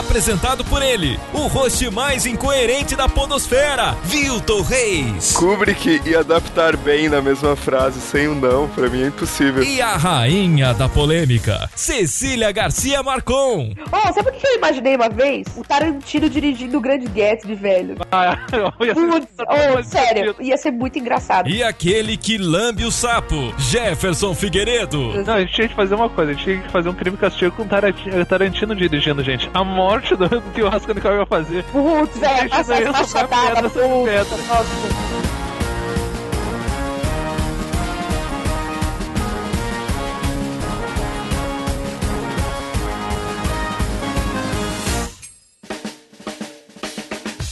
Apresentado por ele, o host mais incoerente da podosfera, Vilton Reis. Kubrick ia adaptar bem na mesma frase sem um não, pra mim é impossível. E a rainha da polêmica, Cecília Garcia Marcon. Oh, sabe o que eu imaginei uma vez? O Tarantino dirigindo o Grande Gatsby, velho. Ah, ia ser Putz, oh, sério, ia ser muito engraçado. E aquele que lambe o sapo, Jefferson Figueiredo. Não, a gente tinha que fazer uma coisa, a gente tinha que fazer um crime castigo com Tarantino, Tarantino dirigindo, gente. A morte do, que o Rasconical ia fazer. Putz, velho, essa faixa pedra, pedra.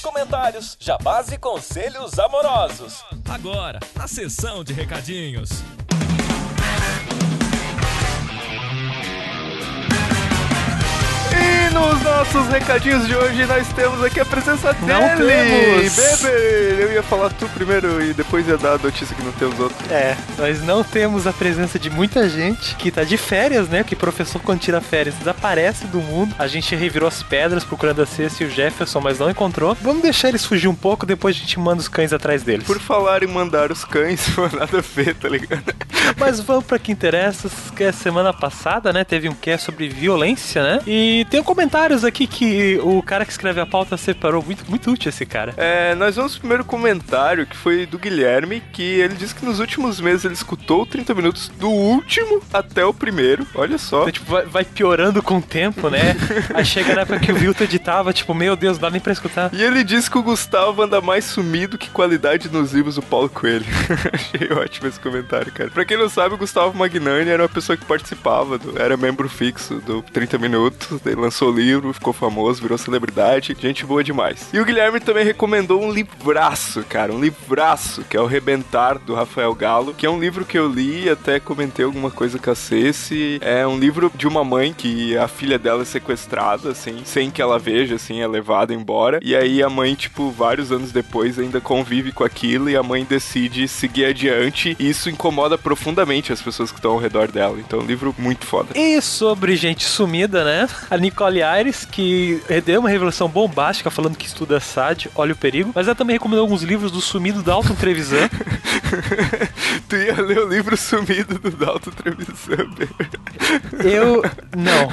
Comentários, jabás e conselhos amorosos. Agora, na sessão de recadinhos. Nos nossos recadinhos de hoje nós temos aqui a presença não dele. Temos. Bebe, eu ia falar tu primeiro e depois ia dar a notícia que não tem os outros. É, nós não temos a presença de muita gente que tá de férias, né? Que professor quando tira férias desaparece do mundo. A gente revirou as pedras procurando a Ceci e o Jefferson, mas não encontrou. Vamos deixar eles fugir um pouco, depois a gente manda os cães atrás deles. Por falar em mandar os cães, não nada a ver, tá ligado? Mas vamos para que interessa, que a semana passada, né, teve um cast sobre violência, né? E tem comentários aqui que o cara que escreve a pauta separou. Muito, muito útil esse cara. É, nós vamos pro primeiro comentário, que foi do Guilherme, que ele disse que nos últimos meses ele escutou 30 minutos do último até o primeiro. Olha só. Então, tipo, vai, vai, piorando com o tempo, né? Aí chega na época que o Vilto editava, tipo, meu Deus, não dá nem pra escutar. E ele disse que o Gustavo anda mais sumido que qualidade nos livros do Paulo Coelho. Achei ótimo esse comentário, cara. Pra quem não sabe, o Gustavo Magnani era uma pessoa que participava, do, era membro fixo do 30 Minutos, ele lançou o livro, ficou famoso, virou celebridade, gente boa demais. E o Guilherme também recomendou um livraço, cara, um livraço, que é o Rebentar, do Rafael Galo, que é um livro que eu li até comentei alguma coisa com a Ceci. É um livro de uma mãe que a filha dela é sequestrada, assim, sem que ela veja, assim, é levada embora. E aí a mãe, tipo, vários anos depois ainda convive com aquilo e a mãe decide seguir adiante e isso incomoda profundamente as pessoas que estão ao redor dela. Então, é um livro muito foda. E sobre gente sumida, né? A Nicole Aires, que deu uma revelação bombástica falando que estuda SAD, olha o perigo, mas ela também recomendou alguns livros do sumido Dalton Trevisan. tu ia ler o livro sumido do Dalton Trevisan. Eu. Não.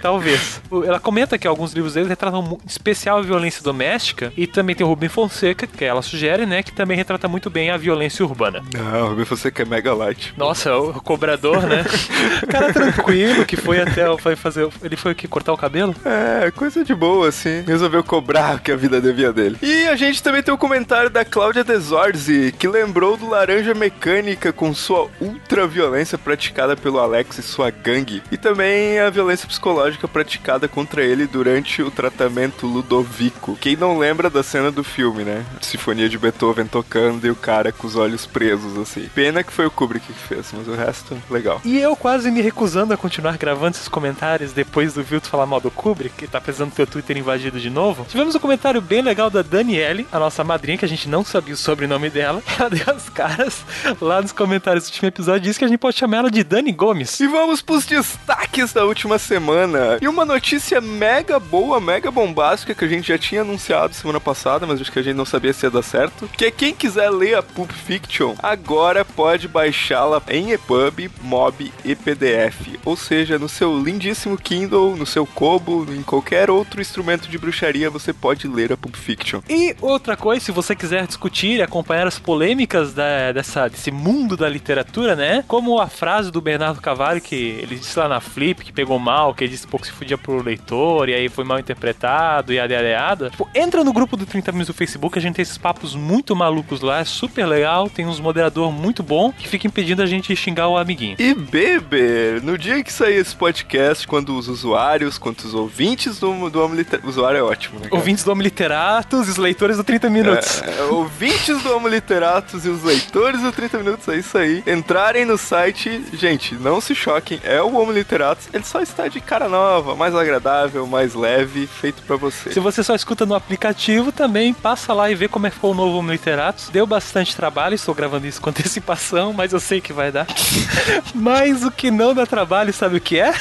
Talvez. Ela comenta que alguns livros dele retratam especial a violência doméstica e também tem o Rubem Fonseca, que ela sugere, né? Que também retrata muito bem a violência urbana. Não, o Rubem Fonseca é mega light. Nossa, o cobrador, né? cara tranquilo que foi até foi fazer. Ele foi aqui cortar o cabelo? É, coisa de boa, assim. Resolveu cobrar o que a vida devia dele. E a gente também tem o um comentário da Cláudia Desorzi, que lembrou do Laranja Mecânica com sua ultra violência praticada pelo Alex e sua gangue. E também a violência psicológica praticada contra ele durante o tratamento Ludovico. Quem não lembra da cena do filme, né? Sinfonia de Beethoven tocando e o cara com os olhos presos, assim. Pena que foi o Kubrick que fez, mas o resto, legal. E eu quase me recusando a continuar gravando esses comentários depois do Vilto falar mal do Kubrick, que tá precisando ter o Twitter invadido de novo. Tivemos um comentário bem legal da Daniele, a nossa madrinha, que a gente não sabia o sobrenome dela. Ela deu as caras lá nos comentários do último episódio disse que a gente pode chamar ela de Dani Gomes. E vamos pros destaques da última semana. E uma notícia mega boa, mega bombástica que a gente já tinha anunciado semana passada, mas acho que a gente não sabia se ia dar certo. Que é quem quiser ler a Pulp Fiction, agora pode baixá-la em EPUB, MOB e PDF. Ou seja, no seu lindíssimo Kindle, no seu Kobo, em qualquer outro instrumento de bruxaria, você pode ler a Pulp Fiction. E outra coisa, se você quiser discutir e acompanhar as polêmicas da, dessa, desse mundo da literatura, né? Como a frase do Bernardo Cavalli, que ele disse lá na Flip, que pegou mal, que ele disse pouco se fudia pro leitor, e aí foi mal interpretado, e adereada. Tipo, entra no grupo do 30 Minutos do Facebook, a gente tem esses papos muito malucos lá, é super legal, tem uns moderador muito bom que fica impedindo a gente de xingar o amiguinho. E bebê, no dia que sair esse podcast, quando os usuários, quando os os ouvintes do, do Homo Literatus. Usuário é ótimo, né? Ouvintes do Homo Literatus e os leitores do 30 Minutos. É, ouvintes do Homo Literatus e os leitores do 30 Minutos, é isso aí. Entrarem no site, gente, não se choquem, é o Homo Literatus, ele só está de cara nova, mais agradável, mais leve, feito para você. Se você só escuta no aplicativo, também passa lá e vê como é que ficou o novo Homo Literatus. Deu bastante trabalho, estou gravando isso com antecipação, mas eu sei que vai dar. mas o que não dá trabalho, sabe o que é?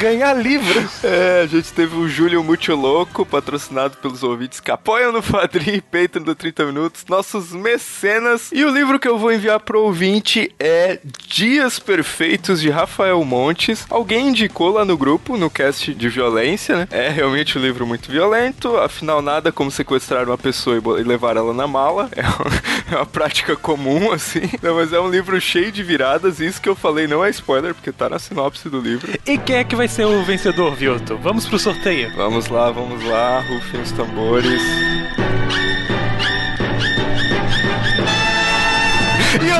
Ganhar livro. É, a gente teve o Júlio Muito Louco, patrocinado pelos ouvintes que apoiam no Padrim Patreon do 30 Minutos, nossos mecenas. E o livro que eu vou enviar pro ouvinte é Dias Perfeitos de Rafael Montes. Alguém indicou lá no grupo, no cast de violência, né? É realmente um livro muito violento, afinal nada como sequestrar uma pessoa e levar ela na mala. É uma, é uma prática comum, assim. Não, mas é um livro cheio de viradas, isso que eu falei não é spoiler, porque tá na sinopse do livro. E quem é que vai ser o vencedor, Vilto? Vamos pro sorteio. Vamos lá, vamos lá, rufem os tambores.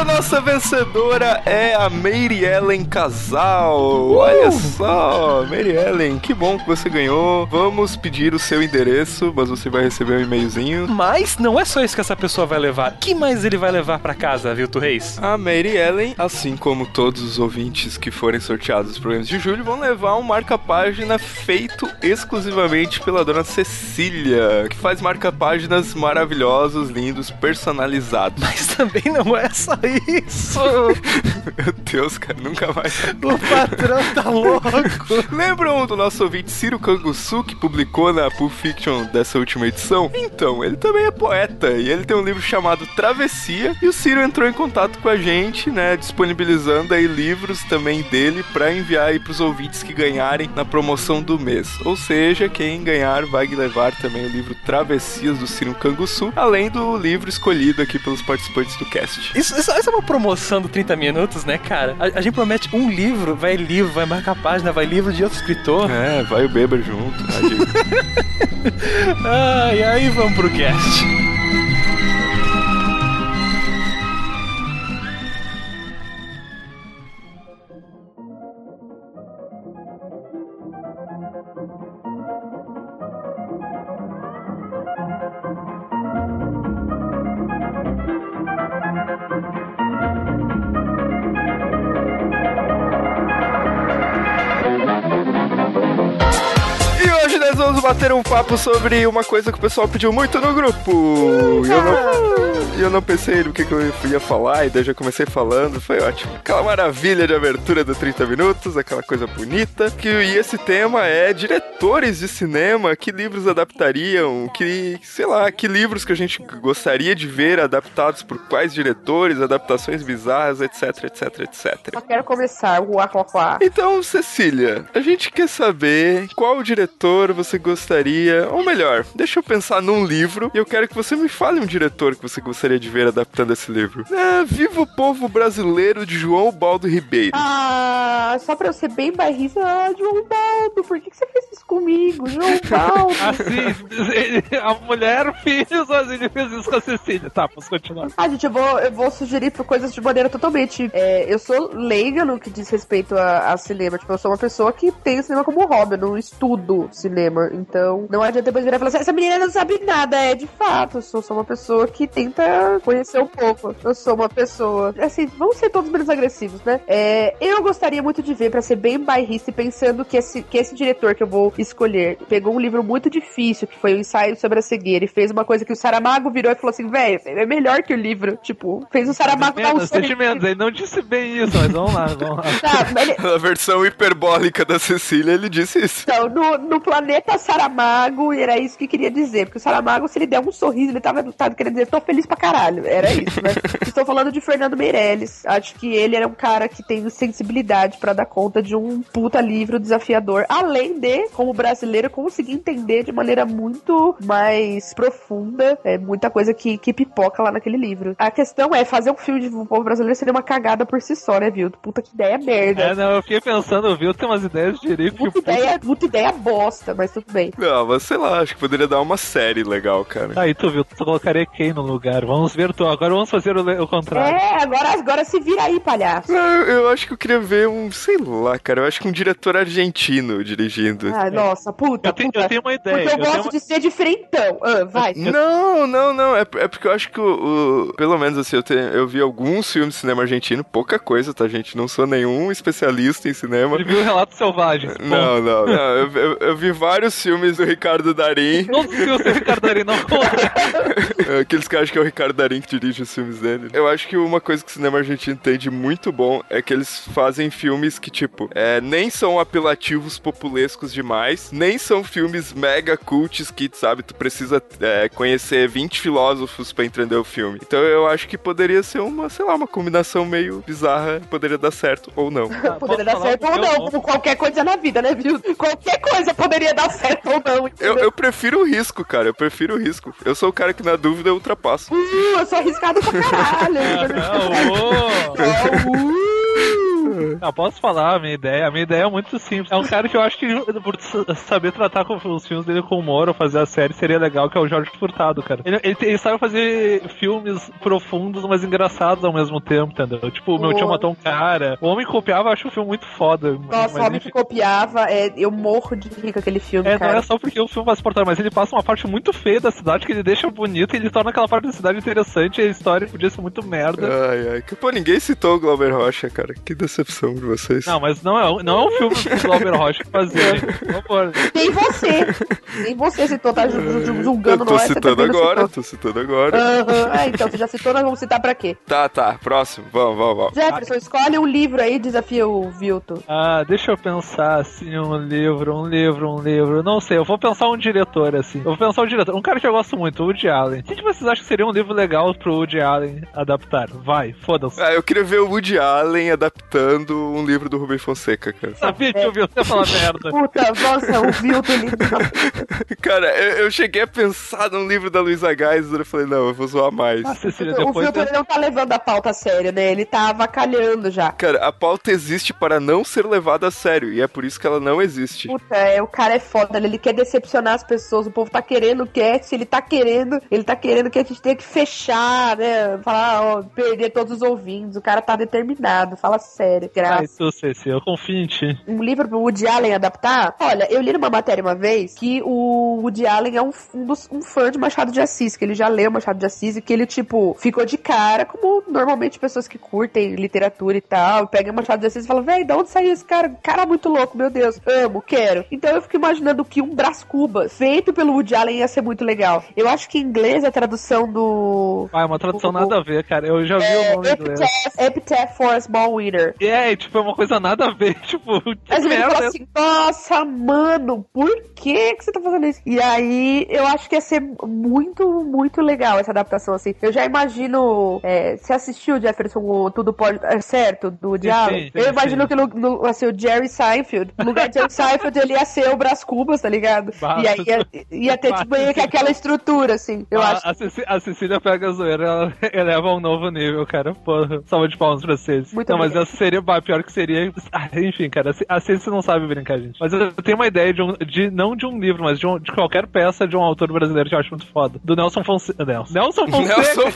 A nossa vencedora é a Mary Ellen Casal. Uh! Olha só, Mary Ellen, que bom que você ganhou. Vamos pedir o seu endereço, mas você vai receber um e-mailzinho. Mas não é só isso que essa pessoa vai levar. O que mais ele vai levar para casa, Vilto Reis? A Mary Ellen, assim como todos os ouvintes que forem sorteados nos programas de julho, vão levar um marca-página feito exclusivamente pela dona Cecília, que faz marca-páginas maravilhosos, lindos, personalizados. Mas também não é só isso. Meu Deus, cara, nunca mais. O patrão tá louco. Lembram do nosso ouvinte Ciro Canguçu, que publicou na Pulp Fiction dessa última edição? Então, ele também é poeta e ele tem um livro chamado Travessia. E o Ciro entrou em contato com a gente, né, disponibilizando aí livros também dele para enviar aí pros ouvintes que ganharem na promoção do mês. Ou seja, quem ganhar vai levar também o livro Travessias do Ciro Canguçu, além do livro escolhido aqui pelos participantes do cast. Isso, isso, é uma promoção do 30 minutos, né, cara? A, a, gente promete um livro, vai livro, vai marcar página, vai livro de outro escritor. É, vai o Beber junto. ah, e aí vamos pro cast. Bater um papo sobre uma coisa que o pessoal pediu muito no grupo. E eu não, eu não pensei no que, que eu ia falar, e daí já comecei falando, foi ótimo. Aquela maravilha de abertura do 30 minutos, aquela coisa bonita. Que, e esse tema é diretores de cinema, que livros adaptariam, que, sei lá, que livros que a gente gostaria de ver adaptados por quais diretores, adaptações bizarras, etc, etc, etc. Eu quero começar, uá, uá, uá. Então, Cecília, a gente quer saber qual diretor você gostaria, ou melhor, deixa eu pensar num livro e eu quero que você me fale um diretor que você gostaria de ver adaptando esse livro. É, Viva o Povo Brasileiro de João Baldo Ribeiro. Ah, só pra eu ser bem bairrista, ah, João Baldo, por que, que você fez comigo, João Baldo? assim, a mulher fez, assim, ele fez isso com a Cecília. Tá, posso continuar. Ah, gente, eu vou, eu vou sugerir coisas de maneira totalmente. É, eu sou leiga no que diz respeito a, a, cinema. Tipo, eu sou uma pessoa que tem o cinema como hobby, eu não estudo cinema. Então, não adianta depois virar e falar assim: essa menina não sabe nada. É de fato, eu sou, sou uma pessoa que tenta conhecer um pouco. Eu sou uma pessoa. Assim, vamos ser todos menos agressivos, né? É, eu gostaria muito de ver, para ser bem bairrista e pensando que esse, que esse diretor que eu vou escolher pegou um livro muito difícil, que foi o ensaio sobre a cegueira, e fez uma coisa que o Saramago virou e falou assim: velho, é melhor que o livro. Tipo, fez o Saramago dar um sentimentos, ele não disse bem isso, mas vamos lá, vamos lá. Tá, ele... A versão hiperbólica da Cecília, ele disse isso. Então, no, no planeta Saramago, e era isso que queria dizer, porque o Saramago, se ele der um sorriso, ele tava, tava querendo dizer, tô feliz pra caralho. Era isso, né? Estou falando de Fernando Meirelles. Acho que ele era um cara que tem sensibilidade para dar conta de um puta livro desafiador, além de, como brasileiro, conseguir entender de maneira muito mais profunda é, muita coisa que, que pipoca lá naquele livro. A questão é, fazer um filme de um povo brasileiro seria uma cagada por si só, né, viu? Puta que ideia merda. É, não, eu fiquei pensando, viu? Tem umas ideias de direito puta que... Ideia, puta ideia bosta, mas tudo bem. Não, mas sei lá, acho que poderia dar uma série legal, cara. Aí tu viu, tu colocaria quem no lugar? Vamos ver tu, agora vamos fazer o, o contrário. É, agora, agora se vira aí, palhaço. Não, eu acho que eu queria ver uns sei lá, cara. Eu acho que um diretor argentino dirigindo. Ah, nossa, puta, Eu tenho, puta. eu tenho uma ideia. Porque eu eu gosto de ser diferentão. Ah, vai. Não, não, não. É, é porque eu acho que o, o- Pelo menos assim, eu, tenho, eu vi alguns filmes de cinema argentino, pouca coisa, tá, gente? Não sou nenhum especialista em cinema. Ele viu o Relato Selvagem. Não, não, não. Eu, eu- eu vi vários filmes do Ricardo Darim. Todos os filmes do Ricardo Darín não Aqueles que acham que é o Ricardo Darim que dirige os filmes dele. Eu acho que uma coisa que o cinema argentino tem de muito bom é que eles fazem filmes que, tipo, é, nem são apelativos populescos demais, nem são filmes mega cults que, sabe, tu precisa é, conhecer 20 filósofos pra entender o filme. Então eu acho que poderia ser uma, sei lá, uma combinação meio bizarra, poderia dar certo ou não. Poderia Posso dar certo ou não, nome? como qualquer coisa na vida, né, viu? Qualquer coisa poderia dar certo ou não. Eu, eu prefiro o risco, cara. Eu prefiro o risco. Eu sou o cara que, na dúvida, eu ultrapasso. Uh, eu sou arriscado pra caralho. Não, ô. Uh. Ah, posso falar a minha ideia? A minha ideia é muito simples. É um cara que eu acho que, por saber tratar com os filmes dele com humor ou fazer a série, seria legal, que é o Jorge Furtado, cara. Ele, ele, ele sabe fazer filmes profundos, mas engraçados ao mesmo tempo, entendeu? Tipo, o meu tio matou um cara. O Homem que Copiava, eu acho um filme muito foda. Nossa, mas, o homem enfim, que copiava, é, eu morro de rir com aquele filme, É, não cara. é só porque o filme vai se portar, mas ele passa uma parte muito feia da cidade que ele deixa bonito e ele torna aquela parte da cidade interessante e a história podia ser muito merda. Ai, ai. Que, pô, ninguém citou o Glauber Rocha, cara. Que decepção de vocês. Não, mas não é, não é um filme que o Glauber Rocha fazer, gente, por favor. Nem você. Nem você citou, tá ju- ju- Eu julgando tô nós. você citando agora, citou. tô citando agora. Aham. Ah, então, você já citou, nós vamos citar pra quê? Tá, tá, próximo. Vamos, vamos, vamos. Jefferson, escolhe um livro aí, desafia o Vilto. Ah, deixa eu pensar assim, um livro, um livro, um livro. Não sei, eu vou pensar um diretor assim. Eu vou pensar um diretor, um cara que eu gosto muito, o Woody Allen. O que vocês acham que seria um livro legal pro Woody Allen adaptar? Vai, foda-se. Ah, eu queria ver o Woody Allen adaptando um livro do Rubem Fonseca, cara. Sabia que eu vi você falar merda. Puta, nossa, o Vilto lindo. Cara, eu, eu cheguei a pensar num livro da Luísa Geisler eu falei, não, eu vou zoar mais. Ah, Cecília, O depois. Vilto ele não tá levando a pauta a sério, né? Ele tá avacalhando já. Cara, a pauta existe para não ser levada a sério, e é por isso que ela não existe. Puta, é, o cara é foda, ele quer decepcionar as pessoas, o povo tá querendo cast, ele tá querendo, ele tá querendo que a gente tenha que fechar, né? Falar, ó, perder todos os ouvintes, o cara tá determinado, fala sério, Ai, graças. tu, Ceci, eu confio em ti. Um livro pro Woody Allen adaptar? Olha, eu li numa matéria uma vez que o Woody Allen é um, um, dos- um fã de Machado de Assis, que ele já leu Machado de Assis e que ele, tipo, ficou de cara, como normalmente pessoas que curtem literatura e tal, pegam Machado de Assis e falam, véi, de onde saiu esse cara? Cara muito louco, meu Deus, amo, quero. Então eu fico imaginando que um Brás Cubas, feito pelo Woody Allen, ia ser muito legal. Eu acho que em inglês a tradução do... Ah, é uma tradução O- nada a ver, cara. Eu já vi o É, nome em inglês. Epitaph, Epitaph for a Small Winner. É, tipo, é uma coisa nada a ver, tipo, que Mas merda. falou assim, nossa, mano, por que que você tá fazendo isso? E aí, eu acho que ia ser muito, muito legal essa adaptação, assim. Eu já imagino, é, você assistiu, Jefferson, o Tudo Pode Dar Certo, do Diálogo? sim, eu imagino sim. que, no, no, assim, o Jerry Seinfeld, no lugar de Jerry Seinfeld, ele ia ser o Brás Cubas, tá ligado? Bah. E aí ia, ia ter, tipo, meio que aquela estrutura, assim, eu a, acho. a, a Cecília pega a zoeira, ela eleva a um novo nível, cara. Pô, salva de palmas pra vocês. Muito não, mas essa seria bah, pior que seria. Ah, enfim, cara, a Ce- a Cecília não sabe brincar, gente. Mas eu tenho uma ideia de, um, de não de um livro, mas de, um- de qualquer peça de um autor brasileiro que eu acho muito foda. Do Nelson Fonseca. Nelson, Nelson Fonseca, Nelson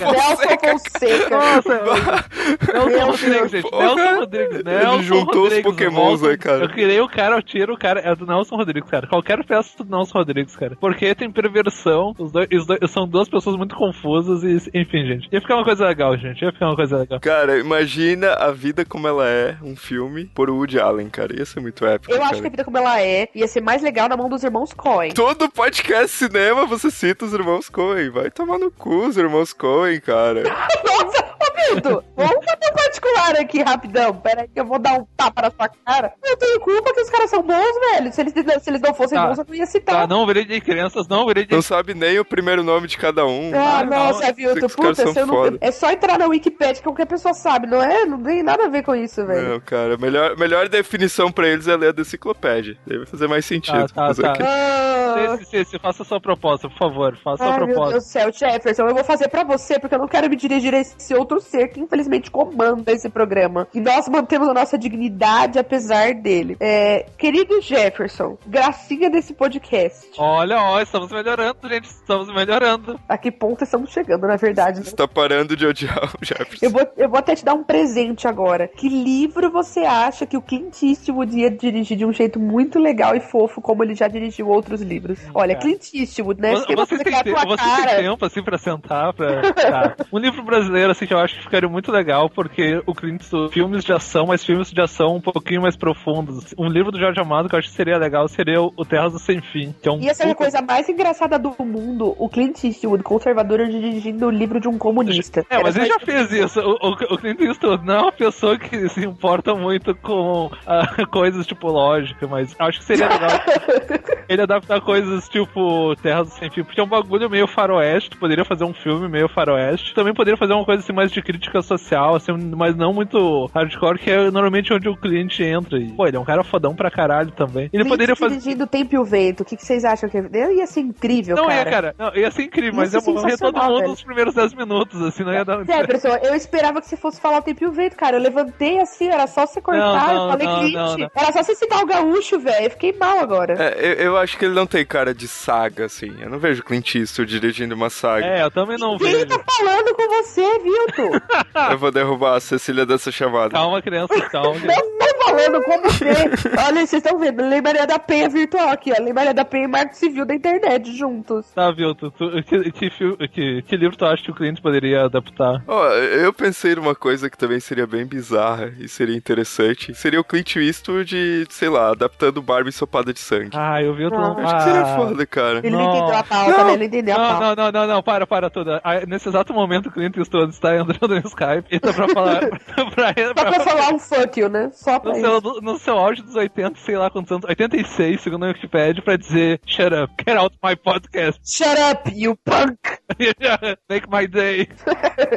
Fonseca. Nossa, Nelson Rodrigues, gente. porra. Nelson Rodrigues. Ele Nelson juntou os Rodrigues, pokémons volta- aí, cara. Eu criei o cara, eu tiro o cara. É do Nelson Rodrigues, cara. Qualquer peça do Nelson Rodrigues, cara. Porque tem perversão. Os dois, os dois- são duas pessoas muito confusas e, enfim, gente. Ia ficar uma coisa legal, gente. Ia ficar uma coisa legal. Cara, imagina a vida como ela é, um filme, por Woody Allen, cara. Ia ser muito épico. Eu cara. acho que a vida como ela é ia ser mais legal na mão dos irmãos Coen. Todo podcast cinema você cita os irmãos Coen. Vai tomar no cu os irmãos Coen, cara. Nossa, Milton, vamos fazer um particular aqui rapidão. Pera aí que eu vou dar um tapa na sua cara. Eu tenho culpa que os caras são bons, velho. Se eles, se eles não fossem Tá. bons, eu não ia Tá, citar. não virei de crianças, não virei de. Não sabe nem o primeiro nome de cada um. Ah, Ah, nossa, não, esses caras puta, são se eu não... é só entrar na Wikipedia que qualquer pessoa sabe, não é? Não tem nada a ver com isso, velho. Não, cara, melhor, melhor definição pra eles é ler a da enciclopédia. Vai fazer mais sentido. Tá, tá, tá. Ah, Ceci, Ceci, faça a sua proposta, por favor. Faça a sua meu proposta. Deus do céu, Jefferson, eu vou fazer pra você, porque eu não quero me dirigir a esse outro ser que infelizmente comanda desse programa. E nós mantemos a nossa dignidade apesar dele. É, querido Jefferson, gracinha desse podcast. Olha, ó, estamos melhorando, gente. Estamos melhorando. A que ponto estamos chegando, na verdade? né? Você tá parando de odiar o Jefferson. Eu vou, eu vou até te dar um presente agora. Que livro você acha que o Clint Eastwood ia dirigir de um jeito muito legal e fofo, como ele já dirigiu outros livros? Olha, cara. Clint Eastwood, né? Vo- Se Vocês têm, que é a te- tua vocês têm cara. tempo, assim, pra sentar, pra... tá. Um livro brasileiro, assim, que eu acho que ficaria muito legal, porque o Clint Eastwood, filmes de ação, mas filmes de ação um pouquinho mais profundos. Um livro do Jorge Amado que eu acho que seria legal seria o o Terra do Sem Fim, que é um Ia ser a puta- coisa mais engraçada do mundo, o Clint Eastwood, conservador, dirigindo o livro de um comunista. É, mas ele só já fez isso. O, o, o Clint Eastwood não é uma pessoa que se importa muito com ah, coisas tipo lógica, mas acho que seria legal ele adaptar coisas tipo Terra do Sem Fim, porque é um bagulho meio faroeste, poderia fazer um filme meio faroeste. Também poderia fazer uma coisa assim mais de crítica social, assim, mas não muito hardcore, que é normalmente onde o cliente entra. E, pô, ele é um cara fodão pra caralho também. Ele poderia fazer. dirigindo o Tempo e o Vento. O que, que vocês acham que eu ia ser incrível, Não cara? é, cara. Não, ia ser incrível, mas ia morrer todo mundo velho. nos primeiros 10 minutos, assim, não ia dar. Jefferson, eu esperava que você fosse falar o tempo e o vento, cara. Eu levantei assim, era só você cortar, Não, não, eu falei não, Clint. não, não. Era só você citar o gaúcho, velho. Eu fiquei mal agora. É, eu, eu acho que ele não tem cara de saga, assim. Eu não vejo Clint Eastwood dirigindo uma saga. É, eu também não Quem vejo. tá falando com você, Vilto? Eu vou derrubar a Cecília dessa chamada. Calma, criança, calma. Não tô falando com você. Olha, vocês estão vendo, Lei Maria da Penha virtual aqui, ó. Lei Maria da Penha e Marco Civil da internet juntos. Tá, viu? Tu, tu, que, que, que- que livro tu acha que o cliente poderia adaptar? Ó, eu pensei numa coisa que também seria bem bizarra e seria interessante. Seria o Clint Eastwood, sei lá, adaptando Barbie ensopada de sangue. Ah, eu vi Não, nome. Acho que seria Ah. foda, cara. Ele não, Não. entendeu a pauta, Não. né? Ele não entendeu a Não, pauta. não, não, não, não, para, para tudo. Ah, Nesse exato momento o cliente Eastwood está entrando no Skype e tá pra falar. pra, Só pra falar um fuck you, né? Só pra no, isso. seu, no seu auge dos 80, sei lá quantos anos, 86, segundo a Wikipedia, pra dizer Shut up, get out my podcast. Shut up, you punk! Make my day.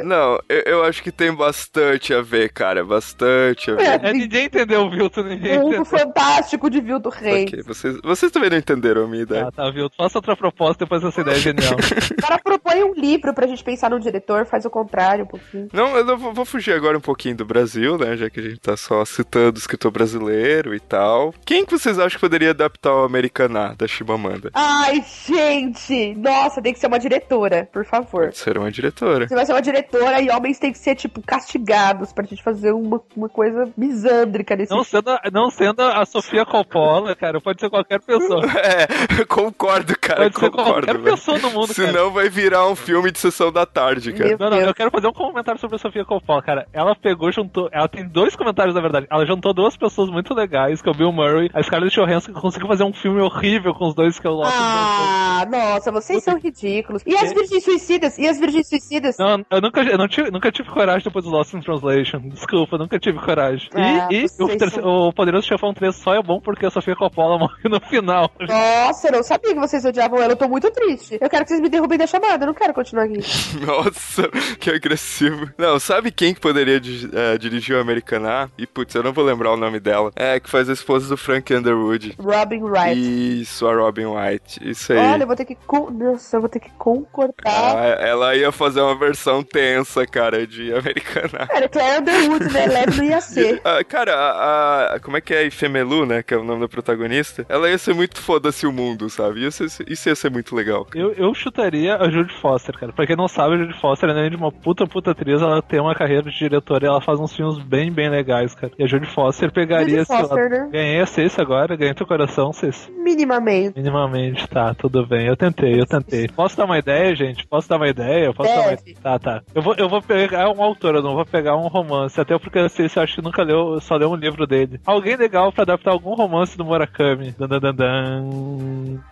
Não, eu, eu acho que tem bastante a ver, cara. Bastante a ver. É, ninguém entendeu o Vilton, ninguém Mundo entendeu. fantástico de Vilto Reis. Ok, vocês, vocês também não entenderam a minha ideia. Ah, tá, Vilton. Faça outra proposta depois dessa ideia genial. O cara propõe um livro pra gente pensar no diretor, faz o contrário um pouquinho. Não, eu não vou, vou fugir agora um pouquinho do Brasil, né? Já que a gente tá só citando o escritor brasileiro e tal. Quem que vocês acham que poderia adaptar o Americaná da Chimamanda? Ai, gente! Nossa, tem que ser uma diretora, por favor. Pode ser uma diretora. Você vai ser uma diretora e homens têm que ser, tipo, castigados pra gente fazer uma, uma coisa misândrica nesse Não sendo, não sendo a Sofia Coppola, cara, pode ser qualquer pessoa. É, eu concordo, cara. Pode ser concordo, qualquer velho. pessoa no mundo, cara. Senão vai virar um filme de sessão da tarde, cara. Meu Não, não, Deus. eu quero fazer um comentário sobre a Sofia Coppola, cara. Ela pegou, juntou. Ela tem dois comentários, na verdade. Ela juntou duas pessoas muito legais, que é o Bill Murray, a Scarlett Johansson, que conseguiu fazer um filme horrível com os dois que eu gosto. Ah, nossa, vocês são ridículos. E as virgens suicidas? E as virgens suicidas? Não, eu nunca, eu não tive, nunca tive coragem depois do Lost in Translation. Desculpa, nunca tive coragem. Ah, e e o, são- o Poderoso Chefão 3 só é bom porque a Sofia Coppola morre no final. Nossa, eu não sabia que vocês odiavam ela. Eu tô muito triste. Eu quero que vocês me derrubem da chamada. Eu não quero continuar aqui. Nossa, que agressivo. Não, sabe quem que poderia eh, dirigir o Americaná? E putz, eu não vou lembrar o nome dela. É, que faz a esposa do Frank Underwood. Robin Wright. Isso, a Robin White. Isso aí. Olha, eu vou ter que. con- Nossa, eu vou ter que concordar. Ah, ela ia fazer uma versão tensa, cara, de Americaná. Cara, Claire Underwood, né? Leve não ia ser. Ah, cara, a, a- Como é que é? Ifemelu, né? Que é o nome da protagonista. Ela ia ser muito foda-se o mundo, sabe? Isso, isso ia ser muito legal. Eu, eu chutaria a Judy Foster, cara. Pra quem não sabe, a Judy Foster, além de uma puta puta atriz, ela tem uma carreira de diretora e ela faz uns filmes bem, bem legais, cara. E a Judy Foster pegaria esse Foster, né? Ganhei a Ceci agora, ganhei teu coração, Ceci. Minimamente. Minimamente, tá, tudo bem. Eu tentei, eu tentei. Posso dar uma ideia, gente? Posso dar uma ideia? Posso dar uma... Deve. Tá, tá. Eu vou, eu vou pegar um autor, eu não vou pegar um romance. Até porque a Ceci acho que nunca leu, só leu um livro dele. Alguém legal pra adaptar algum romance do Murakami. Dan, dan, dan, dan.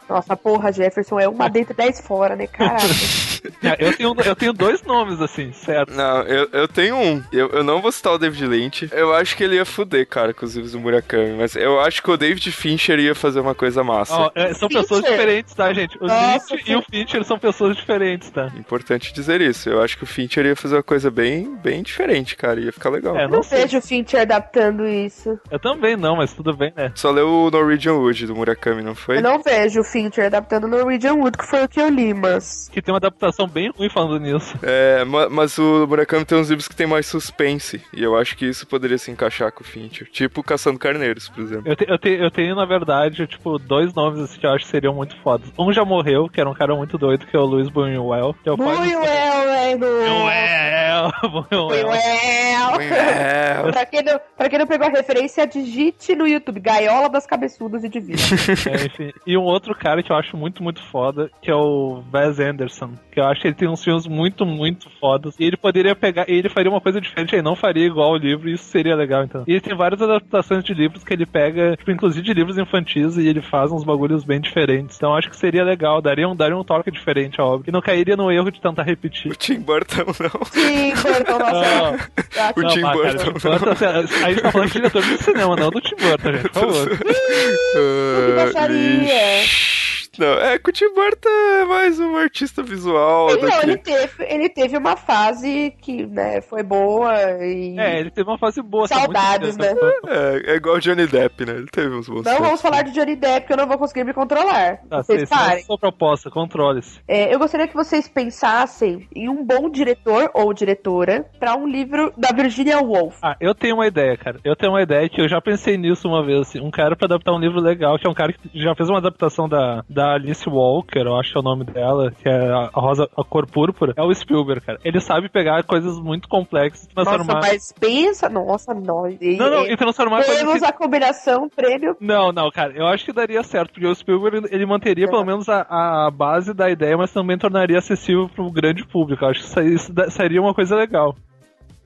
Nossa, porra, Jefferson é uma dentro e dez fora, né? Caraca. É, eu, tenho, eu tenho dois nomes, assim, certo? Não, eu, eu tenho um. Eu, eu não vou citar o David Lynch. Eu acho que ele ia fuder, cara, com os livros do Murakami, mas eu acho que o David Fincher ia fazer uma coisa massa. Ó, é, são Fincher. pessoas diferentes, tá, gente? O Nossa, Lynch e o Fincher são pessoas diferentes, tá? Importante dizer isso. Eu acho que o Fincher ia fazer uma coisa bem, bem diferente, cara. Ia ficar legal. É, Não não vejo o Fincher adaptando isso. Eu também não, mas tudo bem, né? Só leu o Norwegian Wood do Murakami, não foi? Eu não vejo o Fincher adaptando Norwegian Wood, que foi o que eu li, mas. Que tem uma adaptação bem ruim falando nisso. É, ma- mas o Murakami tem uns livros que tem mais suspense. E eu acho que isso poderia se encaixar com o Fincher. Tipo Caçando Carneiros, por exemplo. Eu, te- eu, te- eu tenho, na verdade, tipo, dois nomes assim, que eu acho que seriam muito fodas. Um já morreu, que era um cara muito doido, que é o Luiz Buñuel. Que é o Buñuel, velho! Buñuel! Buñuel! Buñuel! Pra quem, não, pra quem não pegou a referência, digite no YouTube Gaiola das Cabeçudas e Divina. É, enfim. E um outro cara que eu acho muito, muito foda, que é o Wes Anderson. Que eu acho que ele tem uns filmes muito, muito fodas. E ele poderia pegar. E ele faria uma coisa diferente, ele não faria igual o livro, e isso seria legal, então. E ele tem várias adaptações de livros que ele pega, tipo, inclusive de livros infantis, e ele faz uns bagulhos bem diferentes. Então acho que seria legal, daria um, daria um toque diferente à obra. E não cairia no erro de tentar repetir. o Tim Burton não. Sim, Burton, nossa. Não, O Tim Burton. Tim Burton, assim, a gente tá falando de diretor de cinema, não do Tim Burton, gente, por favor. que baixaria. Não, é que o Tim Burton é mais um artista visual Ele, não, ele, teve, ele teve uma fase que, né, foi boa e. É, ele teve uma fase boa. tá muito Saudades, né? interessante. É, é igual o Johnny Depp, né? Ele teve uns bons Não vamos tempos. falar de Johnny Depp, que eu não vou conseguir me controlar. Tá, vocês é a parem. sua proposta, controle-se. É, eu gostaria que vocês pensassem em um bom diretor ou diretora pra um livro da Virginia Woolf. Ah, eu tenho uma ideia, cara. Eu tenho uma ideia que eu já pensei nisso uma vez, assim. Um cara pra adaptar um livro legal, que é um cara que já fez uma adaptação da, da Alice Walker, eu acho que é o nome dela, que é a Rosa, a Cor Púrpura. É o Spielberg, cara. Ele sabe pegar coisas muito complexas e Nossa, transformar... mas pensa. Nossa, nós. Não, não, e transformar Temos que... a combinação prêmio. Não, não, cara, eu acho que daria certo, porque o Spielberg ele manteria pelo menos a, a base da ideia, mas também tornaria acessível pro grande público. Eu acho que isso, isso uma coisa legal.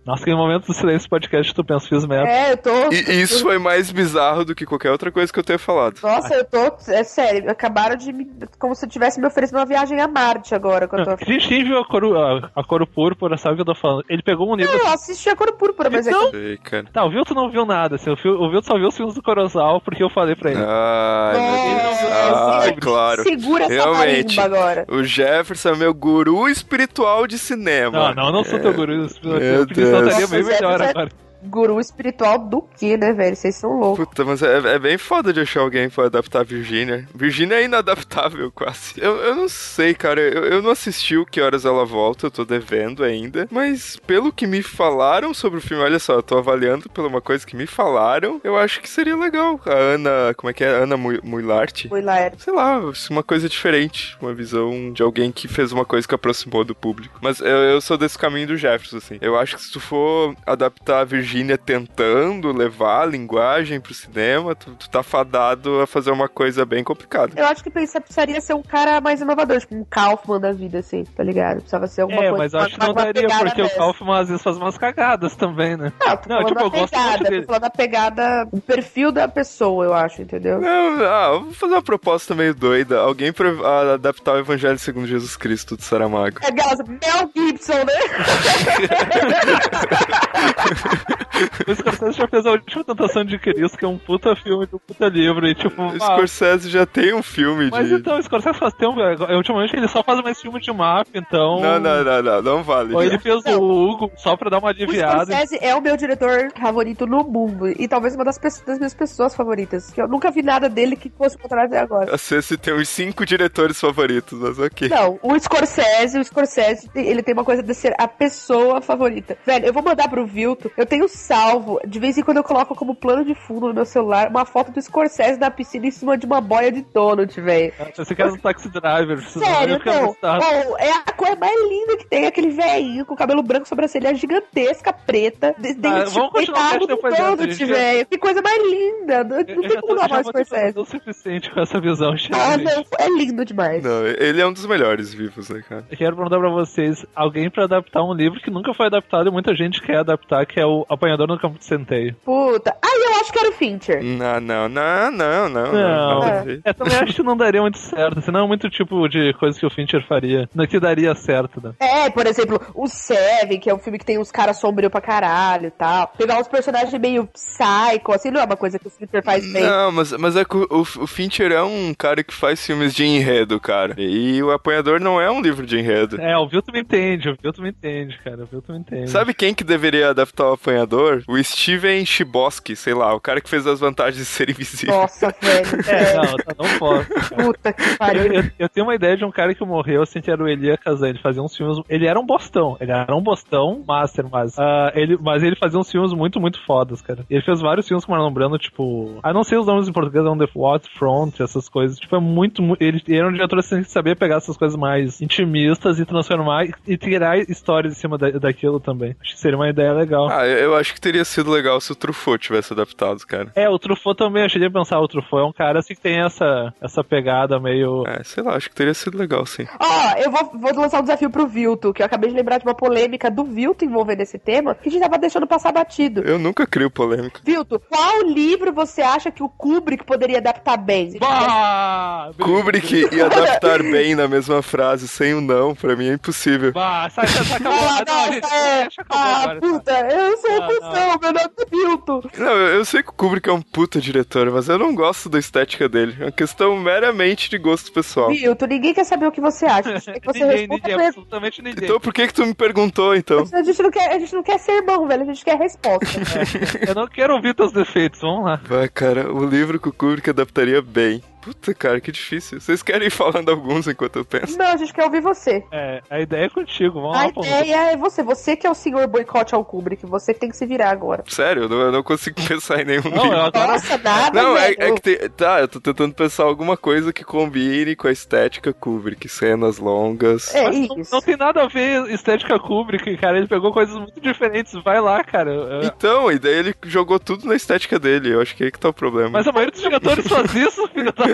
Nossa, que momento do silêncio podcast tu pensa, fiz merda. É, eu tô. E isso foi mais bizarro do que qualquer outra coisa que eu tenha falado. Nossa, eu tô. É sério, acabaram de me. Como se eu tivesse me oferecendo uma viagem a Marte agora. Que eu tô... A gente viu a cor, a, a cor púrpura, sabe o que eu tô falando? Ele pegou um livro. Eu assisti a cor púrpura, mas é Então- que. Sei, cara. Tá, o Vilto não viu nada, assim, o, Vil- o Vilto só viu os filmes do Kurosawa porque eu falei pra ele. Ai, meu Deus. Nossa, Ah, claro. Segura essa Realmente. marimba agora. O Jefferson é meu guru espiritual de cinema. Não, não, eu não sou teu guru. Eu, Meu eu estaria Deus. bem Nossa, melhor Zé, agora. Guru espiritual do que, né, velho? Vocês são loucos. Puta, mas é, é bem foda de achar alguém pra adaptar a Virginia. Virginia é inadaptável, quase. Eu, eu não sei, cara. Eu, eu não assisti o Que Horas Ela Volta, eu tô devendo ainda. Mas pelo que me falaram sobre o filme, olha só, eu tô avaliando pela uma coisa que me falaram, eu acho que seria legal. A Ana, como é que é? Ana Mu- Muilart? Era. Sei lá, uma coisa diferente. Uma visão de alguém que fez uma coisa que aproximou do público. Mas eu, eu sou desse caminho do Jefferson, assim. Eu acho que se tu for adaptar a Virginia tentando levar a linguagem pro cinema, tu, tu tá fadado a fazer uma coisa bem complicada. Eu acho que pensa- precisaria ser um cara mais inovador, tipo um Kaufman da vida, assim, tá ligado? Precisava ser alguma É, coisa. mas eu uma- acho que não daria, porque o. Kaufman às vezes faz umas cagadas também, né? Não, tô Não, tipo, eu gosto muito pegada, dele. tô falando da pegada, o perfil da pessoa, eu acho, entendeu? Não, ah, eu vou fazer uma proposta meio doida. Alguém pra ah, adaptar o Evangelho segundo Jesus Cristo de Saramago. É Mel Gibson, né? O Scorsese já fez a última tentação de Cristo, que é um puta filme de um puta livro, e tipo. O ah, Scorsese já tem um filme mas de. então, o Scorsese faz tempo, é, ultimamente ele só faz mais filme de máfia, então. Não, não, não, não, não vale. Ou ele fez o Hugo só pra dar uma O aliviada. Scorsese é o meu diretor favorito no mundo. E talvez uma das, pessoas- das minhas pessoas favoritas. Que eu nunca vi nada dele que fosse contrário até agora. A Ceci tem uns cinco diretores favoritos, mas ok. Não, o Scorsese, o Scorsese, ele tem uma coisa de ser a pessoa favorita. Velho, eu vou mandar pro Vilto, eu tenho salvo, de vez em quando eu coloco como plano de fundo no meu celular, uma foto do Scorsese na piscina em cima de uma boia de donut, velho. Você quer um taxi driver, Sério, não. Oh, é a cor mais linda que tem, aquele velhinho com cabelo branco, sobrancelha gigantesca, preta, de- dente vamos continuar no depois donut, velho. Que coisa mais linda. Não, não tem como dar mais Scorsese. fazer o suficiente com essa visão, Ah, não, é lindo demais. Não, ele é um dos melhores vivos, né, cara? Eu quero perguntar pra vocês, alguém pra adaptar um livro que nunca foi adaptado e muita gente quer adaptar, que é o Apanhador nunca sentei. Puta. Ah, eu acho que era o Fincher. Não, não, não, não, não. Não. nada a ver. É, também acho que não daria muito certo. Senão é muito tipo de coisa que o Fincher faria. Não que daria certo, né? É, por exemplo, o Seven, que é um filme que tem uns caras sombrios pra caralho e tal. Pegar uns personagens meio psycho, assim, não é uma coisa que o Fincher faz bem. Não, mas, mas é que o, o Fincher é um cara que faz filmes de enredo, cara. E o Apanhador não é um livro de enredo. É, o Vilton me entende, o Vilton me entende, cara. O Vilton me entende. Sabe quem que deveria adaptar o Apanhador? O Steven Chbosky, sei lá, o cara que fez as vantagens de ser invisível. Nossa, velho. É, não, tá- não posso. cara. Puta que Eu, pariu. eu- eu tenho uma ideia de um cara que morreu, assim, que era o Elia Kazan. Ele fazia uns filmes. Ele era um bostão. Ele era um bostão master, mas. ah, ele, mas ele fazia uns filmes muito, muito fodas, cara. Ele fez vários filmes com o Marlon Brando, tipo. Ah, não sei os nomes em português, On the Waterfront, essas coisas. Tipo, é muito. mu- Ele, ele era um diretor assim, que sabia pegar essas coisas mais intimistas e transformar e, e tirar histórias em cima da, daquilo também. Acho que seria uma ideia legal. Ah, eu eu acho que teria sido legal se o Truffaut tivesse adaptado, cara. É, o Truffaut também, eu cheguei a pensar, o Truffaut é um cara assim que tem essa, essa pegada meio. É, sei lá, acho que teria sido legal, sim. Ó, eu vou, vou lançar um desafio pro Vilto, que eu acabei de lembrar de uma polêmica do Vilto envolvendo esse tema, que a gente tava deixando passar batido. Eu nunca crio polêmica. Vilto, qual livro você acha que o Kubrick poderia adaptar bem? Bah! Kubrick e adaptar bem na mesma frase, sem um não, pra mim é impossível. Bah, sai, sai, sai, acabou. Ah, Não, gente, é. deixa acabar Ah, agora, tá? puta, eu sou Ah, um cuzão, meu nome é Vilto. Não, eu, eu sei que o Kubrick é um puta diretor, mas eu não gosto da estética dele. É uma questão meramente de gosto pessoal. Vilto, ninguém quer saber o que você acha. Que você ninguém, responda ninguém, mesmo. absolutamente ninguém. Então por que que tu me perguntou, então? A gente, não quer, a gente não quer ser irmão, velho. A gente quer resposta. Eu não quero ouvir teus defeitos, vamos lá. Vai, cara, o livro que o Kubrick adaptaria bem. Puta, cara, que difícil. Vocês querem ir falando alguns enquanto eu penso? não, a gente quer ouvir você. É, a ideia é contigo, vamos A lá, pô. ideia é você. Você que é o senhor boicote ao Kubrick. Você que tem que se virar agora. Sério, eu não, eu não consigo pensar em nenhum Não, livro. eu agora. Nossa, nada, Não, é, é que tem, tá, eu tô tentando pensar alguma coisa que combine com a estética Kubrick, cenas longas. É Mas não, isso. não tem nada a ver estética Kubrick, cara. Ele pegou coisas muito diferentes. Vai lá, cara. Eu- Então, e daí ele jogou tudo na estética dele. Eu acho que é aí que tá o problema. Mas a maioria dos diretores faz isso, filho da puta.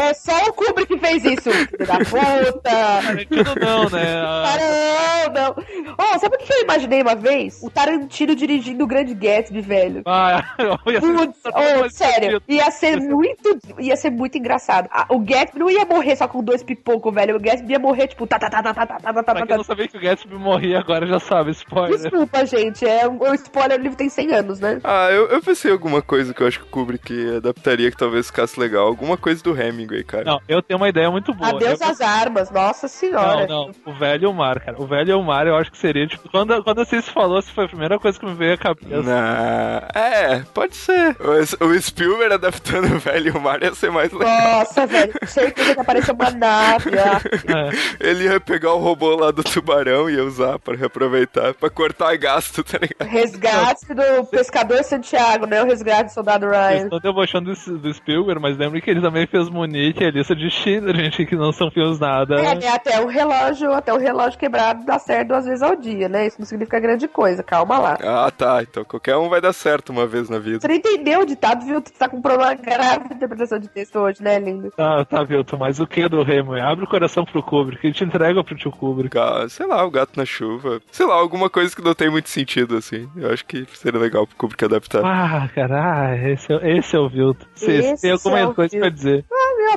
É só o Kubrick que fez isso. Filho da puta. Tarantino não, né? Ah, Caramba! Oh, sabe o que eu imaginei uma vez? O Tarantino dirigindo o Grande Gatsby, velho. Ah, eu ia ser- Putz, oh, sério, ia ser muito, ia ser muito engraçado. Ah, o Gatsby não ia morrer só com dois pipocos, velho. O Gatsby ia morrer, tipo, tá, tá, tá, tá, tá, tá, tá, tá, Pra tá, quem não tá. sabia que o Gatsby morria agora já sabe, spoiler. Desculpa, gente, é, o spoiler, o livro tem 100 anos, né? Ah, eu, eu pensei em alguma coisa que eu acho que o Kubrick adaptaria que talvez ficasse legal. Alguma coisa do Hemingway, cara. Não, eu tenho uma ideia muito boa. Adeus Eu- às armas, nossa senhora. Não, não. O velho e o mar, cara. O velho e o mar, eu acho que seria, tipo, quando, quando você se falou, foi a primeira coisa que me veio à cabeça. Na... É, pode ser. O, o Spielberg adaptando o velho e o mar ia ser mais legal. Nossa, velho, certeza que apareceu uma nave. É. Ele ia pegar o robô lá do tubarão e ia usar pra reaproveitar, pra cortar gasto, tá ligado? Resgate do pescador Santiago, né? O resgate do soldado Ryan. estão debochando do, do Spielberg, mas lembre que ele também fez Munique e a lista de Schindler, gente, que não são filmes nada. É, né, até o relógio, até o relógio quebrado dá certo duas vezes ao dia, né? Isso não significa grande coisa, calma lá. Ah, tá. Então qualquer um vai dar certo uma vez na vida. Você não entendeu o ditado, viu? Tu tá com um problema grave de interpretação de texto hoje, né, lindo? Tá, tá, Vilton, mas o que do Remo? Abre o coração pro Kubrick, a gente entrega pro tio Kubrick. Ga- Sei lá, o gato na chuva. Sei lá, alguma coisa que não tem muito sentido, assim. Eu acho que seria legal pro Kubrick adaptar. Ah, caralho, esse, é- esse é o Vilton. Você Esse tem alguma é o coisa pra dizer?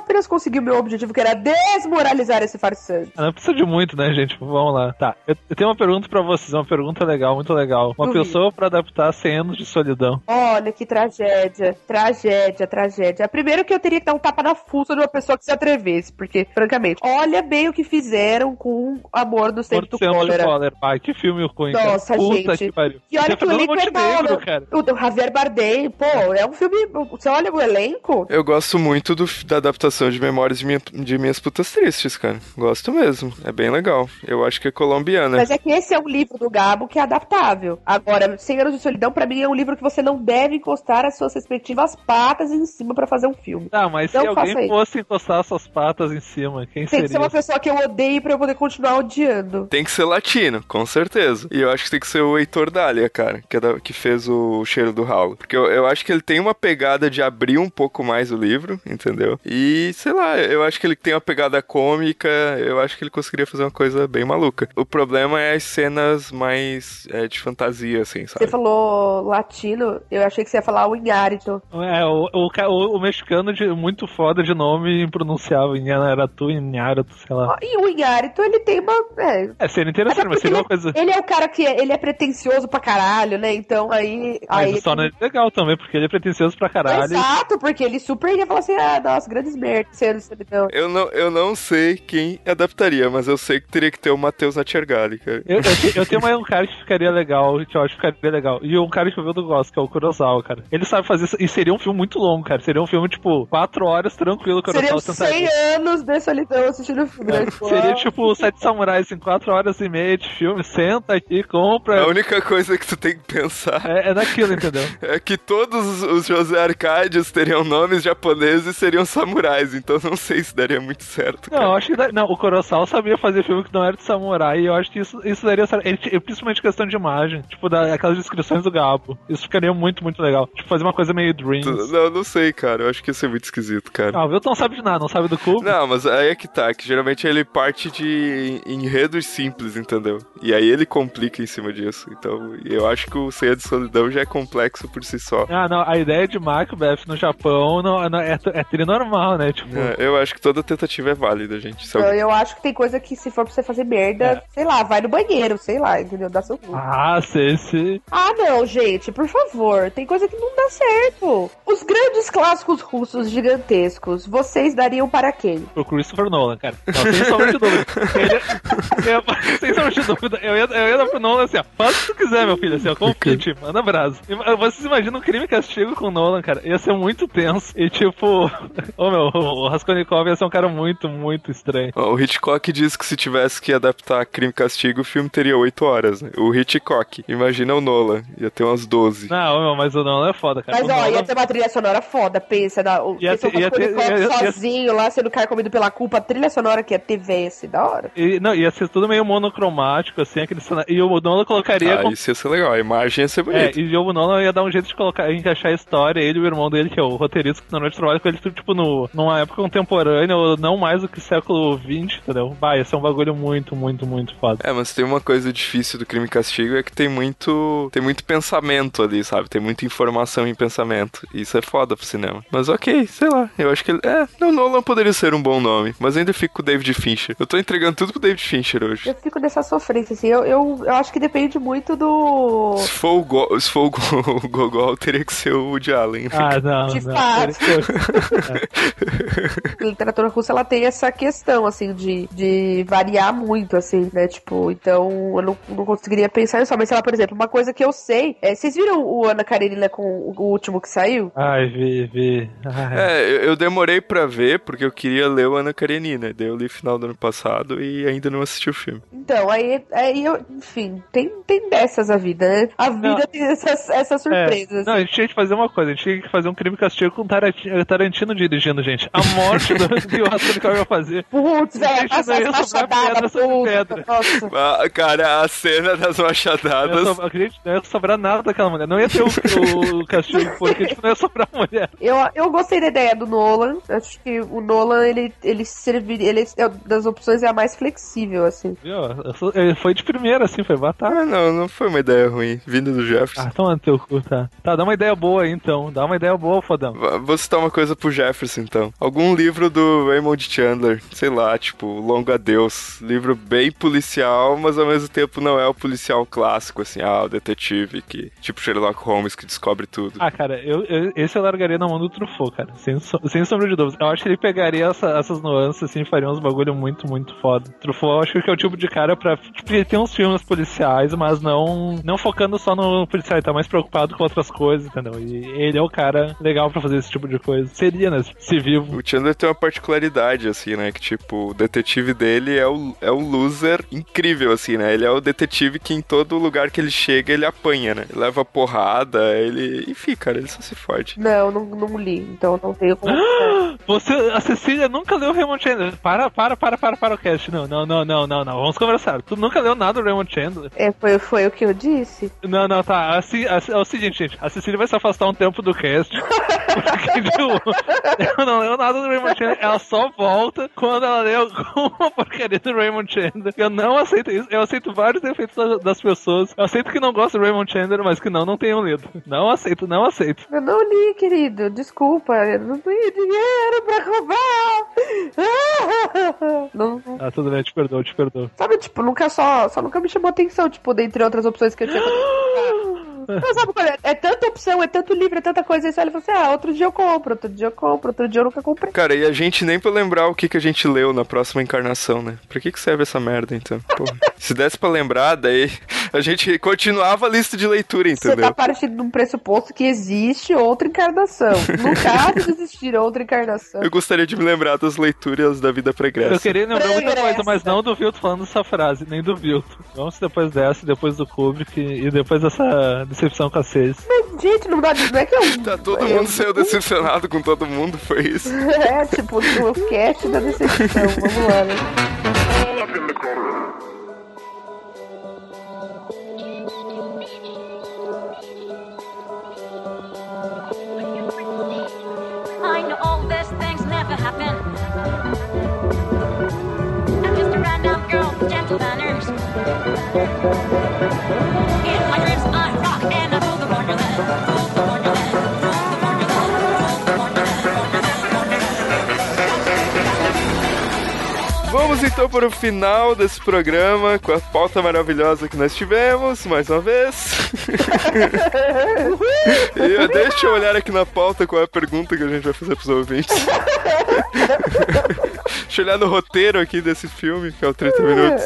Eu apenas consegui o meu objetivo, que era desmoralizar esse farsante. Ah, Não precisa de muito, né, gente? Vamos lá. Tá, eu, eu tenho uma pergunta pra vocês, uma pergunta legal, muito legal. Uma Duvido. pessoa pra adaptar 100 anos de solidão. Olha que tragédia, tragédia, tragédia. Primeiro que eu teria que dar um tapa na fuça de uma pessoa que se atrevesse, porque, francamente, olha bem o que fizeram com o Amor do Tempo do Cólera. Cólera. Ai, que filme ruim, cara. Nossa, Puta gente. que pariu. E olha que o elenco é bom, cara. O Javier Bardem, pô, é um filme. Você olha o elenco? Eu gosto muito do- da adaptação de Memórias de, Minha- de Minhas Putas Tristes, cara. Gosto mesmo. É bem legal. Eu acho que é colombiana. Mas é que esse é um livro do Gabo que é adaptável. Agora, 100 Anos de Solidão, pra mim, é um livro que você não deve encostar as suas respectivas patas em cima pra fazer um filme. Tá, mas Não se alguém fosse encostar suas patas em cima, quem Tem seria? que ser uma pessoa que eu odeio pra eu poder continuar odiando. Tem que ser latino, com certeza. E eu acho que tem que ser o Heitor Dália, cara, que, é da- que fez o Cheiro do Ralo. Porque eu, eu acho que ele tem uma pegada de abrir um pouco mais o livro, entendeu? E E, sei lá, eu acho que ele tem uma pegada cômica, eu acho que ele conseguiria fazer uma coisa bem maluca. O problema é as cenas mais é, de fantasia, assim, Você sabe? falou latino, eu achei que você ia falar o Inharito. É, o, o, o- o mexicano de, muito foda de nome impronunciável. Inharatu, Inharatu, sei lá. E o Inharito, ele tem uma. É, É, seria interessante, mas seria uma ele, coisa. ele é o cara que é- ele é pretencioso pra caralho, né? Então aí. aí Mas o Sona é legal também, porque ele é pretencioso pra caralho. Exato, porque ele super ia falar assim: ah, nossa, grandes merdas, solidão. Eu não, eu não sei quem adaptaria, mas eu sei que teria que ter o Matheus Natchergali, cara. Eu, eu, eu tenho mais um cara que ficaria legal, que eu acho que ficaria legal. E um cara que eu vi do gosto, que é o Kurosawa, cara. Ele sabe fazer isso. E seria um filme muito longo, cara. Seria um filme, tipo, quatro horas tranquilo, Kurosawa 100 tentaria. anos de solidão assistindo o filme. né? Tipo, Seria ah, tipo Sete Samurais em quatro horas e meia de filme. Senta aqui, compra. A única coisa que tu tem que pensar É, é naquilo, entendeu? é que todos os José Arcádios teriam nomes japoneses e seriam samurais, então não sei se daria muito certo. Não, cara. eu acho que. da- Não, o Kurosawa sabia fazer filme que não era de samurai. E eu acho que isso, isso daria certo. Ele, principalmente questão de imagem. Tipo, da, aquelas descrições do Gabo. Isso ficaria muito, muito legal. Tipo, fazer uma coisa meio Dreams. Não, não sei, cara. Eu acho que ia ser muito esquisito, cara. Ah, o Wilton não sabe de nada, não sabe do clube. Não, mas aí é que tá, que geralmente ele parte de enredos simples, entendeu? E aí ele complica em cima disso. Então, eu acho que o Ceia de Solidão já é complexo por si só. Ah, não, a ideia de Macbeth no Japão não, não- é, é tri normal, né? Tipo, É, eu acho que toda tentativa é válida, gente. Eu, alguém- eu acho que tem coisa que, se for pra você fazer merda, É. sei lá, vai no banheiro, sei lá, entendeu? Dá seu cu. ah, sei, sei. Ah, não, gente, por favor. Tem coisa que não dá certo. Os grandes clássicos russos gigantescos, vocês dariam para quem? Pro Christopher Nolan, cara. Não, sem sombra de dúvida. Eu- sem sombra de dúvida. Eu ia, eu ia dar pro Nolan assim, ó. Faz o que tu quiser, meu filho, assim, ó. Ti, manda brasa. Vocês imaginam um crime e castigo com o Nolan, cara? Ia ser muito tenso. E tipo, ô meu, o Raskolnikov ia ser um cara muito, muito estranho. O Hitchcock diz que se tivesse que adaptar Crime e Castigo, o filme teria 8 horas, né? O Hitchcock. Imagina o Nolan. Ia ter umas 12. Não, mas o Nolan é foda, cara. Mas O ó, Nolan- ia ter uma trilha sonora foda, pensa. Na, o Ia pensa ter- ia o Raskolnikov ter- ia- ia- sozinho lá, sendo carcomido pela culpa, a trilha sonora que ia ter, assim, da hora. E, não, ia ser tudo meio monocromático, assim, aquele cenário. E o Nolan colocaria. Ah, com- isso ia ser legal. A imagem ia ser É, bonita. e o Nolan ia dar um jeito de colocar, encaixar a história, ele e o irmão dele, que é o roteirista, que normalmente trabalha com ele, tipo, no, numa época contemporânea, ou não mais do que século XX, entendeu? Vai, ia ser um bagulho muito, muito, muito foda. É, mas tem uma coisa difícil do Crime e Castigo é que tem muito tem muito pensamento ali, sabe? Tem muita informação em pensamento. E isso é foda pro cinema. Mas ok, sei lá. Eu acho que ele. É, não, Nolan poderia ser um bom nome. Mas ainda fico com o David Fincher. Eu tô entregando tudo pro David Fincher hoje. Eu fico nessa sofrência, assim. Eu, eu, eu acho que depende muito do. Se for o, Go se for o, Go o Gogol, teria que ser o Woody Allen. Ah, não, De não. fato. Literatura russa, ela tem essa questão, assim, de, de variar muito, assim, né? Tipo, então eu não, não conseguiria pensar nisso. Mas, sei lá, por exemplo, uma coisa que eu sei. É, vocês viram o Ana Karenina com o, o último que saiu? Ai, vi, vi. Ai. É, eu, demorei pra ver porque eu queria ler o Ana Karenina. Daí eu li final do ano passado e ainda não assisti o filme. Então, aí, aí eu, enfim, tem, tem dessas a vida, né? A vida Não. tem essas, essas É. surpresas. Não, a gente tinha que fazer uma coisa, a gente tinha que fazer um crime castigo com Tarantino, Tarantino dirigindo, gente. A morte do que o Raskolnikov ia fazer. Putz, velho, Gente, passa não ia as sobrar machadadas, pedra. Ah, cara, a cena das Não ia machadadas. sobrar, gente, não ia sobrar nada daquela mulher. Não ia ter o, o castigo, porque tipo, não ia sobrar mulher. Eu, eu gostei da ideia do Nolan. Acho que o Nolan, ele, ele serviria. Ele é, das opções é a mais flexível, assim. Viu? Ele foi de primeira, assim, foi batata. Ah, não, não foi uma ideia ruim. Vindo do Jefferson. Ah, toma no teu cu, tá. Tá, dá uma ideia boa aí, então. Dá uma ideia boa, fodão. Vou citar uma coisa pro Jefferson, então. Algum livro do Raymond Chandler, sei lá, tipo, Longo Adeus. Livro bem policial, mas ao mesmo tempo não é o policial clássico, assim, ah, o detetive que, tipo Sherlock Holmes, que descobre tudo. Ah, cara, eu, eu- esse eu largaria na mão do Truffaut, cara. Sem, sem sombra de dúvida. Eu acho que ele pegaria essa- essas nuances, assim, faria uns bagulho muito, muito foda. Truffaut, eu acho que é o tipo de cara pra... Tipo, ele tem uns filmes policiais, mas não, não focando só no policial. Ele tá mais preocupado com outras coisas, entendeu? E ele é o cara legal pra fazer esse tipo de coisa. Seria, né? Se vivo. O Chandler tem uma particularidade, assim, né? Que, tipo, o detetive dele é o, é o loser incrível, assim, né? Ele é o detetive que em todo lugar que ele chega, ele apanha, né? Ele leva porrada, ele... Enfim, cara, ele só se fode. Não, não, não li, então não tenho como. Você, a Cecília nunca leu Raymond Chandler. Para, para, para, para, para o cast. Não, não, não, não, não, não. Vamos conversar. Tu nunca leu nada do Raymond Chandler. É, foi, foi o que eu disse. Não, não, tá. Assim, assim, é o seguinte, gente. A Cecília vai se afastar um tempo do cast. Porque, tipo, ela não leu nada do Raymond Chandler. Ela só volta quando ela lê alguma porcaria do Raymond Chandler. Eu não aceito isso. Eu aceito vários defeitos das, pessoas. Eu aceito que não gosto do Raymond Chandler, mas que não, não tenham lido. Não aceito, não aceito. Eu não li, querido. Desculpa. Eu não tenho dinheiro pra comprar. Não, Ah, tudo bem, te perdoo, te perdoo. Sabe, tipo, nunca só, só nunca me chamou atenção, tipo, dentre outras opções que eu tinha. Não, sabe qual é? É tanta opção, é tanto livro, é tanta coisa. Aí você olha e fala assim: ah, outro dia eu compro, outro dia eu compro, outro dia eu nunca comprei. Cara, e a gente nem pra lembrar o que, que a gente leu na próxima encarnação, né? Pra que, que serve essa merda, então? Pô, se desse pra lembrar, daí a gente continuava a lista de leitura, Você tá entendeu? partindo de um pressuposto que existe outra encarnação. No caso de existir outra encarnação. Eu gostaria de me lembrar das leituras da vida pregressa. Eu queria lembrar muita coisa, mas não do Vilto falando essa frase, nem do Vilto. Vamos depois dessa, depois do Kubrick e depois dessa decepção com a. Mas, gente, não, dá, não é que eu. Tá, todo mundo saiu decepcionado com todo mundo, foi isso. É, tipo, o cast da decepção. Vamos lá, né? Vamos então para o final desse programa com a pauta maravilhosa que nós tivemos, mais uma vez. e deixa eu olhar aqui na pauta qual é a pergunta que a gente vai fazer pros ouvintes. Deixa eu olhar no roteiro aqui desse filme, que é o 30 minutos.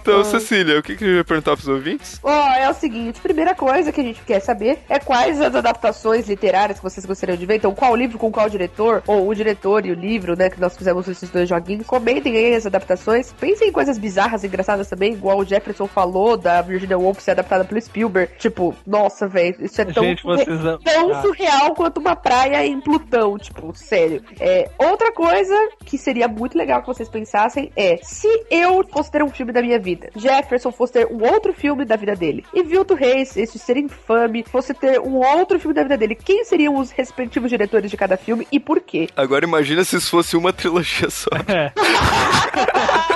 Então, Cecília, o que, que a gente vai perguntar pros ouvintes? Ó, é o seguinte, primeira coisa que a gente quer saber é quais as adaptações literárias que vocês gostariam de ver. Então, qual livro com qual diretor, ou o diretor e o livro, né, que nós fizemos esses dois joguinhos. Comentem aí as adaptações. Pensem em coisas bizarras e engraçadas também, igual o Jefferson falou da Virginia Woolf ser adaptada pelo Spielberg. Tipo, nossa, velho, isso é tão, Gente, vocês... tão Ah. surreal quanto uma praia em Plutão, tipo, sério. É, outra coisa que seria muito legal que vocês pensassem é, se eu fosse ter um filme da minha vida, Jefferson fosse ter um outro filme da vida dele, e Vilto Reis, esse ser infame, fosse ter um outro filme da vida dele, quem seriam os respectivos diretores de cada filme e por quê? Agora imagina se isso fosse uma trilogia só. É,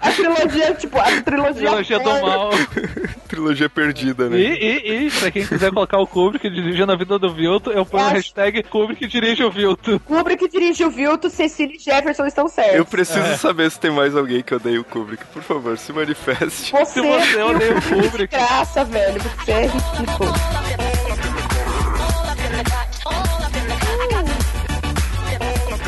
A trilogia, tipo, a trilogia... trilogia do mal. trilogia perdida, né? E, e, e, pra quem quiser colocar o Kubrick dirigindo a vida do Vilto, eu ponho a hashtag Kubrick dirige o Vilto. Kubrick dirige o Vilto, Cecília e Jefferson estão certos. Eu preciso É. saber se tem mais alguém que odeia o Kubrick. Por favor, se manifeste. Você, Se você odeia o Kubrick. Graça, velho, você é ridículo.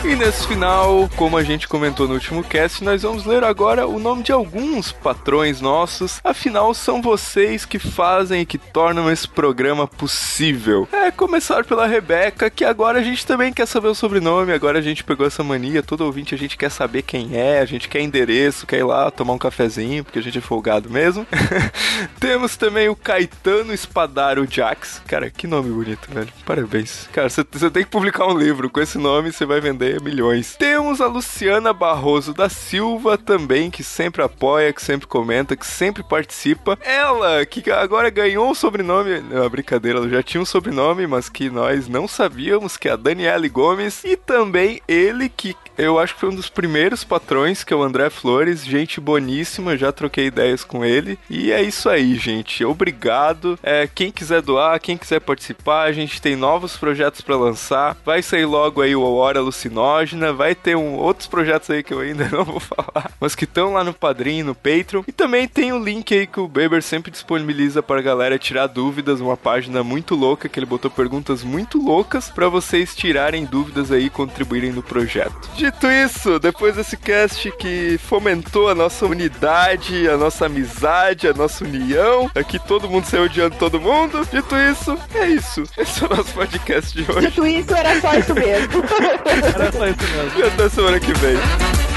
E nesse final, como a gente comentou no último cast, nós vamos ler agora o nome de alguns patrões nossos. Afinal, são vocês que fazem e que tornam esse programa possível. É começar pela Rebeca, que agora a gente também quer saber o sobrenome. Agora a gente pegou essa mania, todo ouvinte a gente quer saber quem é, a gente quer endereço, quer ir lá tomar um cafezinho, porque a gente é folgado mesmo. Temos também o Caetano Espadaro Jax. Cara, que nome bonito, velho. Parabéns. Cara, você tem que publicar um livro com esse nome, você vai vender milhões. Temos a Luciana Barroso da Silva também, que sempre apoia, que sempre comenta, que sempre participa. Ela, que agora ganhou um sobrenome. Não, brincadeira, ela já tinha um sobrenome, mas que nós não sabíamos, que é a Daniele Gomes. E também ele, que eu acho que foi um dos primeiros patrões, que é o André Flores. Gente boníssima, já troquei ideias com ele. E é isso aí, gente. Obrigado. É, quem quiser doar, quem quiser participar, a gente tem novos projetos pra lançar. Vai sair logo aí o Hora Vai ter um, outros projetos aí que eu ainda não vou falar, mas que estão lá no Padrim, no Patreon. E também tem o link aí que o Beber sempre disponibiliza pra galera tirar dúvidas. Uma página muito louca que ele botou perguntas muito loucas pra vocês tirarem dúvidas aí e contribuírem no projeto. Dito isso, depois desse cast que fomentou a nossa unidade, a nossa amizade, a nossa união, aqui todo mundo saiu odiando todo mundo. Dito isso, é isso. Esse é o nosso podcast de hoje. Dito isso, era só isso mesmo. Era só isso até semana que vem.